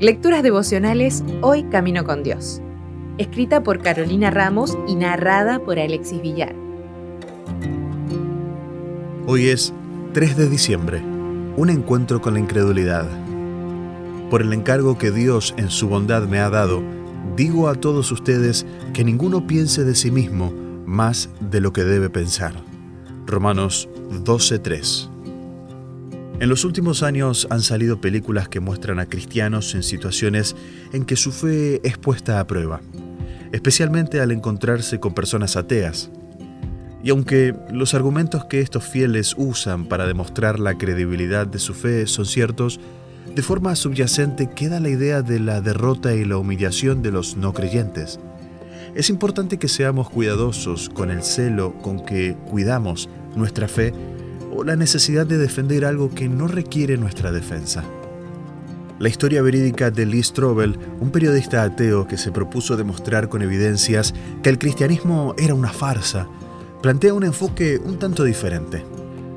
Lecturas devocionales Hoy Camino con Dios. Escrita por Carolina Ramos y narrada por Alexis Villar. Hoy es 3 de diciembre, un encuentro con la incredulidad. Por el encargo que Dios en su bondad me ha dado, digo a todos ustedes que ninguno piense de sí mismo más de lo que debe pensar. Romanos 12:3 en los últimos años han salido películas que muestran a cristianos en situaciones en que su fe es puesta a prueba, especialmente al encontrarse con personas ateas. Y aunque los argumentos que estos fieles usan para demostrar la credibilidad de su fe son ciertos, de forma subyacente queda la idea de la derrota y la humillación de los no creyentes. Es importante que seamos cuidadosos con el celo con que cuidamos nuestra fe o la necesidad de defender algo que no requiere nuestra defensa. La historia verídica de Lee Strobel, un periodista ateo que se propuso demostrar con evidencias que el cristianismo era una farsa, plantea un enfoque un tanto diferente.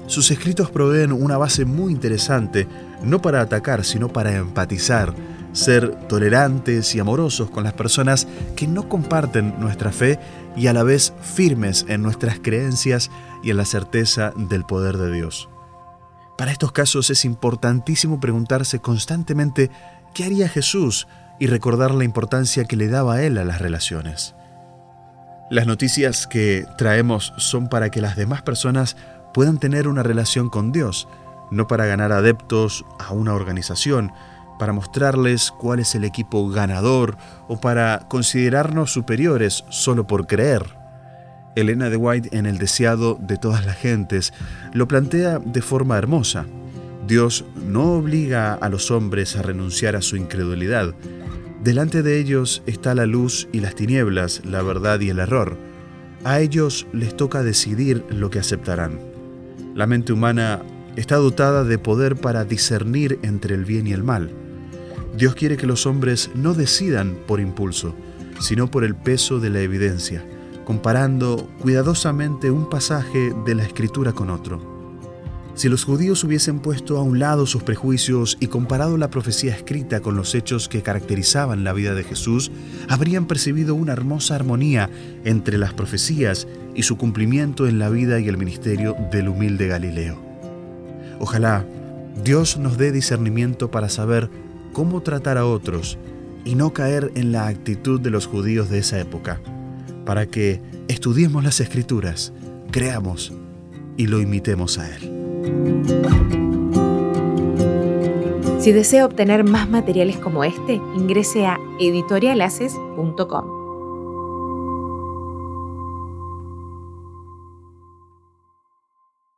Sus escritos proveen una base muy interesante, no para atacar, sino para empatizar, ser tolerantes y amorosos con las personas que no comparten nuestra fe y a la vez firmes en nuestras creencias y en la certeza del poder de Dios. Para estos casos es importantísimo preguntarse constantemente qué haría Jesús y recordar la importancia que le daba a él a las relaciones. Las noticias que traemos son para que las demás personas puedan tener una relación con Dios, no para ganar adeptos a una organización, para mostrarles cuál es el equipo ganador o para considerarnos superiores solo por creer. Elena de White en El deseado de todas las gentes lo plantea de forma hermosa. Dios no obliga a los hombres a renunciar a su incredulidad. Delante de ellos está la luz y las tinieblas, la verdad y el error. A ellos les toca decidir lo que aceptarán. La mente humana está dotada de poder para discernir entre el bien y el mal. Dios quiere que los hombres no decidan por impulso, sino por el peso de la evidencia, comparando cuidadosamente un pasaje de la escritura con otro. Si los judíos hubiesen puesto a un lado sus prejuicios y comparado la profecía escrita con los hechos que caracterizaban la vida de Jesús, habrían percibido una hermosa armonía entre las profecías y su cumplimiento en la vida y el ministerio del humilde Galileo. Ojalá Dios nos dé discernimiento para saber cómo tratar a otros y no caer en la actitud de los judíos de esa época, para que estudiemos las escrituras, creamos y lo imitemos a Él. Si desea obtener más materiales como este, ingrese a editorialaces.com.